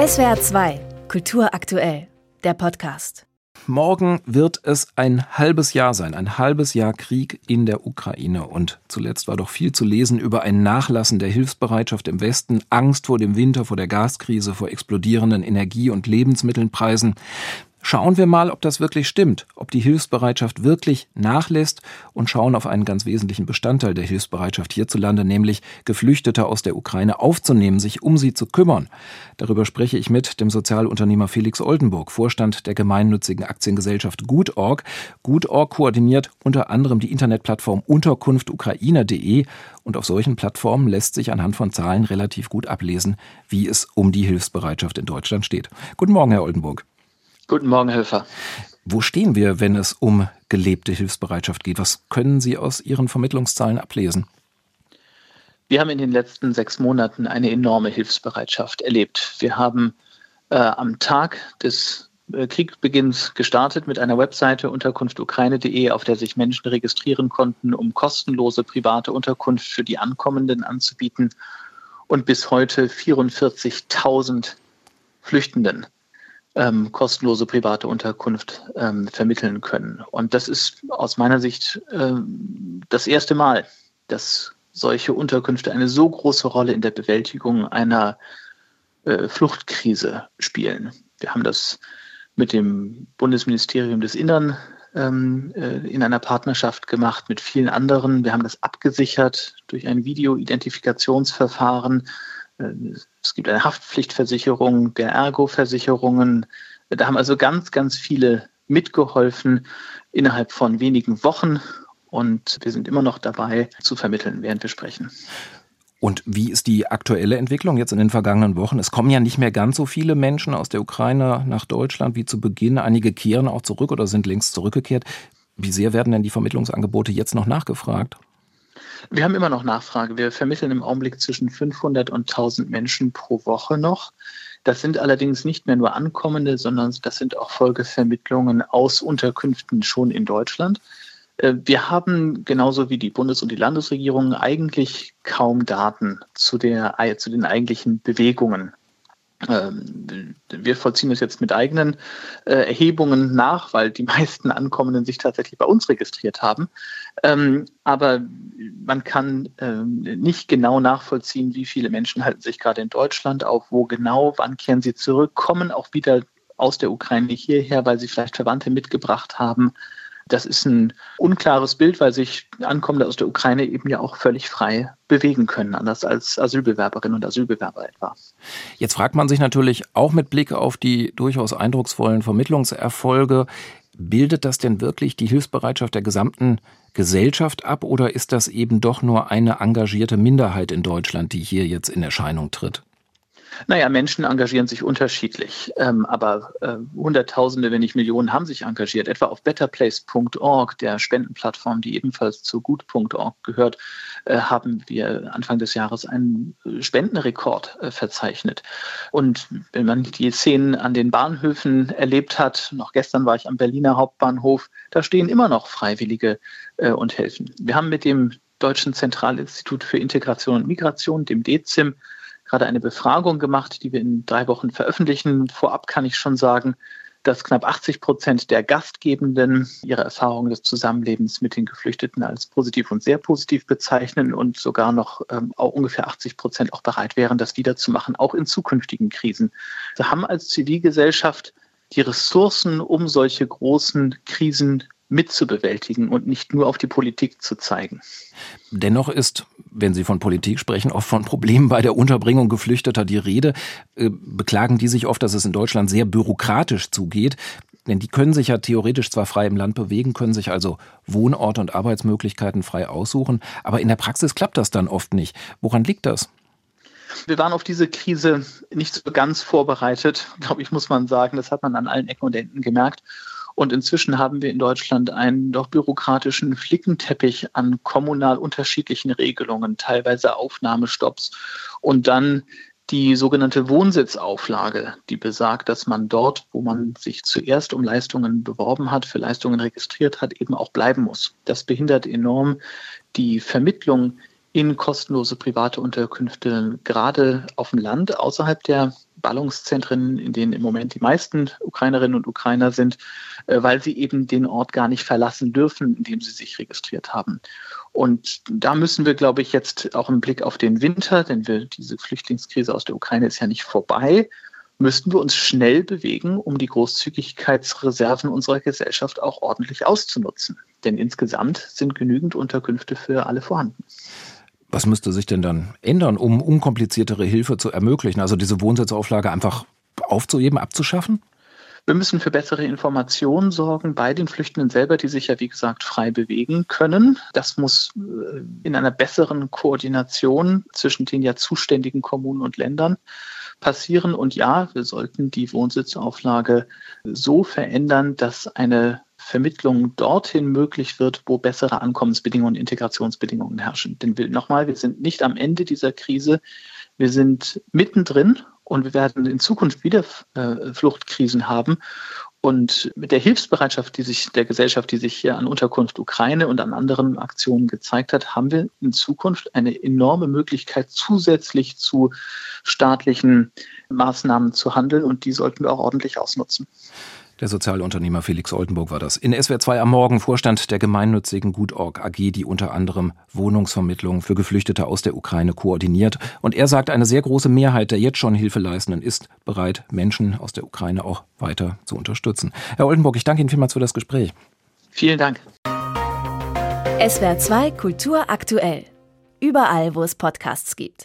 SWR 2, Kultur aktuell, der Podcast. Morgen wird es ein halbes Jahr sein, ein halbes Jahr Krieg in der Ukraine. Und zuletzt war doch viel zu lesen über ein Nachlassen der Hilfsbereitschaft im Westen, Angst vor dem Winter, vor der Gaskrise, vor explodierenden Energie- und Lebensmittelpreisen. Schauen wir mal, ob das wirklich stimmt, ob die Hilfsbereitschaft wirklich nachlässt und schauen auf einen ganz wesentlichen Bestandteil der Hilfsbereitschaft hierzulande, nämlich Geflüchtete aus der Ukraine aufzunehmen, sich um sie zu kümmern. Darüber spreche ich mit dem Sozialunternehmer Felix Oldenburg, Vorstand der gemeinnützigen Aktiengesellschaft Gutorg. Gutorg koordiniert unter anderem die Internetplattform unterkunftukraine.de und auf solchen Plattformen lässt sich anhand von Zahlen relativ gut ablesen, wie es um die Hilfsbereitschaft in Deutschland steht. Guten Morgen, Herr Oldenburg. Guten Morgen, Helfer. Wo stehen wir, wenn es um gelebte Hilfsbereitschaft geht? Was können Sie aus Ihren Vermittlungszahlen ablesen? Wir haben in den letzten sechs Monaten eine enorme Hilfsbereitschaft erlebt. Wir haben äh, am Tag des äh, Kriegsbeginns gestartet mit einer Webseite unterkunftukraine.de, auf der sich Menschen registrieren konnten, um kostenlose private Unterkunft für die Ankommenden anzubieten und bis heute 44.000 Flüchtenden ähm, kostenlose private Unterkunft ähm, vermitteln können. Und das ist aus meiner Sicht ähm, das erste Mal, dass solche Unterkünfte eine so große Rolle in der Bewältigung einer äh, Fluchtkrise spielen. Wir haben das mit dem Bundesministerium des Innern ähm, äh, in einer Partnerschaft gemacht mit vielen anderen. Wir haben das abgesichert durch ein Videoidentifikationsverfahren äh, es gibt eine Haftpflichtversicherung der Ergo-Versicherungen. Da haben also ganz, ganz viele mitgeholfen innerhalb von wenigen Wochen. Und wir sind immer noch dabei zu vermitteln, während wir sprechen. Und wie ist die aktuelle Entwicklung jetzt in den vergangenen Wochen? Es kommen ja nicht mehr ganz so viele Menschen aus der Ukraine nach Deutschland wie zu Beginn. Einige kehren auch zurück oder sind längst zurückgekehrt. Wie sehr werden denn die Vermittlungsangebote jetzt noch nachgefragt? Wir haben immer noch Nachfrage. Wir vermitteln im Augenblick zwischen 500 und 1000 Menschen pro Woche noch. Das sind allerdings nicht mehr nur Ankommende, sondern das sind auch Folgevermittlungen aus Unterkünften schon in Deutschland. Äh, wir haben genauso wie die Bundes- und die Landesregierung eigentlich kaum Daten zu, der, zu den eigentlichen Bewegungen wir vollziehen das jetzt mit eigenen äh, Erhebungen nach, weil die meisten Ankommenden sich tatsächlich bei uns registriert haben. Ähm, aber man kann ähm, nicht genau nachvollziehen, wie viele Menschen halten sich gerade in Deutschland auf, wo genau, wann kehren sie zurück, kommen auch wieder aus der Ukraine hierher, weil sie vielleicht Verwandte mitgebracht haben. Das ist ein unklares Bild, weil sich Ankommende aus der Ukraine eben ja auch völlig frei bewegen können, anders als Asylbewerberinnen und Asylbewerber etwa. Jetzt fragt man sich natürlich auch mit Blick auf die durchaus eindrucksvollen Vermittlungserfolge, bildet das denn wirklich die Hilfsbereitschaft der gesamten Gesellschaft ab oder ist das eben doch nur eine engagierte Minderheit in Deutschland, die hier jetzt in Erscheinung tritt? Naja, Menschen engagieren sich unterschiedlich, ähm, aber äh, Hunderttausende, wenn nicht Millionen, haben sich engagiert. Etwa auf betterplace.org, der Spendenplattform, die ebenfalls zu gut.org gehört, äh, haben wir Anfang des Jahres einen äh, Spendenrekord äh, verzeichnet. Und wenn man die Szenen an den Bahnhöfen erlebt hat, noch gestern war ich am Berliner Hauptbahnhof, da stehen immer noch Freiwillige äh, und helfen. Wir haben mit dem Deutschen Zentralinstitut für Integration und Migration, dem DEZIM, gerade eine Befragung gemacht, die wir in drei Wochen veröffentlichen. Vorab kann ich schon sagen, dass knapp 80 Prozent der Gastgebenden ihre Erfahrungen des Zusammenlebens mit den Geflüchteten als positiv und sehr positiv bezeichnen und sogar noch ähm, auch ungefähr 80 Prozent auch bereit wären, das wiederzumachen, auch in zukünftigen Krisen. Wir haben als Zivilgesellschaft die Ressourcen, um solche großen Krisen mitzubewältigen und nicht nur auf die Politik zu zeigen. Dennoch ist, wenn Sie von Politik sprechen, oft von Problemen bei der Unterbringung Geflüchteter die Rede. Äh, beklagen die sich oft, dass es in Deutschland sehr bürokratisch zugeht. Denn die können sich ja theoretisch zwar frei im Land bewegen, können sich also Wohnorte und Arbeitsmöglichkeiten frei aussuchen, aber in der Praxis klappt das dann oft nicht. Woran liegt das? Wir waren auf diese Krise nicht so ganz vorbereitet, glaube ich, muss man sagen. Das hat man an allen Ecken und Enden gemerkt. Und inzwischen haben wir in Deutschland einen doch bürokratischen Flickenteppich an kommunal unterschiedlichen Regelungen, teilweise Aufnahmestopps und dann die sogenannte Wohnsitzauflage, die besagt, dass man dort, wo man sich zuerst um Leistungen beworben hat, für Leistungen registriert hat, eben auch bleiben muss. Das behindert enorm die Vermittlung in kostenlose private Unterkünfte, gerade auf dem Land außerhalb der Ballungszentren, in denen im Moment die meisten Ukrainerinnen und Ukrainer sind, äh, weil sie eben den Ort gar nicht verlassen dürfen, in dem sie sich registriert haben. Und da müssen wir, glaube ich, jetzt auch im Blick auf den Winter, denn wir, diese Flüchtlingskrise aus der Ukraine ist ja nicht vorbei, müssten wir uns schnell bewegen, um die Großzügigkeitsreserven unserer Gesellschaft auch ordentlich auszunutzen. Denn insgesamt sind genügend Unterkünfte für alle vorhanden. Was müsste sich denn dann ändern, um unkompliziertere Hilfe zu ermöglichen? Also diese Wohnsitzauflage einfach aufzuheben, abzuschaffen? Wir müssen für bessere Informationen sorgen bei den Flüchtenden selber, die sich ja, wie gesagt, frei bewegen können. Das muss äh, in einer besseren Koordination zwischen den ja zuständigen Kommunen und Ländern passieren. Und ja, wir sollten die Wohnsitzauflage so verändern, dass eine Vermittlung dorthin möglich wird, wo bessere Ankommensbedingungen und Integrationsbedingungen herrschen. Denn nochmal, wir sind nicht am Ende dieser Krise. Wir sind mittendrin und wir werden in Zukunft wieder äh, Fluchtkrisen haben. Und mit der Hilfsbereitschaft, die sich der Gesellschaft, die sich hier an Unterkunft Ukraine und an anderen Aktionen gezeigt hat, haben wir in Zukunft eine enorme Möglichkeit, zusätzlich zu staatlichen Maßnahmen zu handeln. Und die sollten wir auch ordentlich ausnutzen. Der Sozialunternehmer Felix Oldenburg war das. In SWR 2 am Morgen Vorstand der gemeinnützigen Gutorg AG, die unter anderem Wohnungsvermittlung für Geflüchtete aus der Ukraine koordiniert. Und er sagt, eine sehr große Mehrheit der jetzt schon Hilfeleistenden ist bereit, Menschen aus der Ukraine auch weiter zu unterstützen. Herr Oldenburg, ich danke Ihnen vielmals für das Gespräch. Vielen Dank. SWR 2 Kultur aktuell. Überall, wo es Podcasts gibt.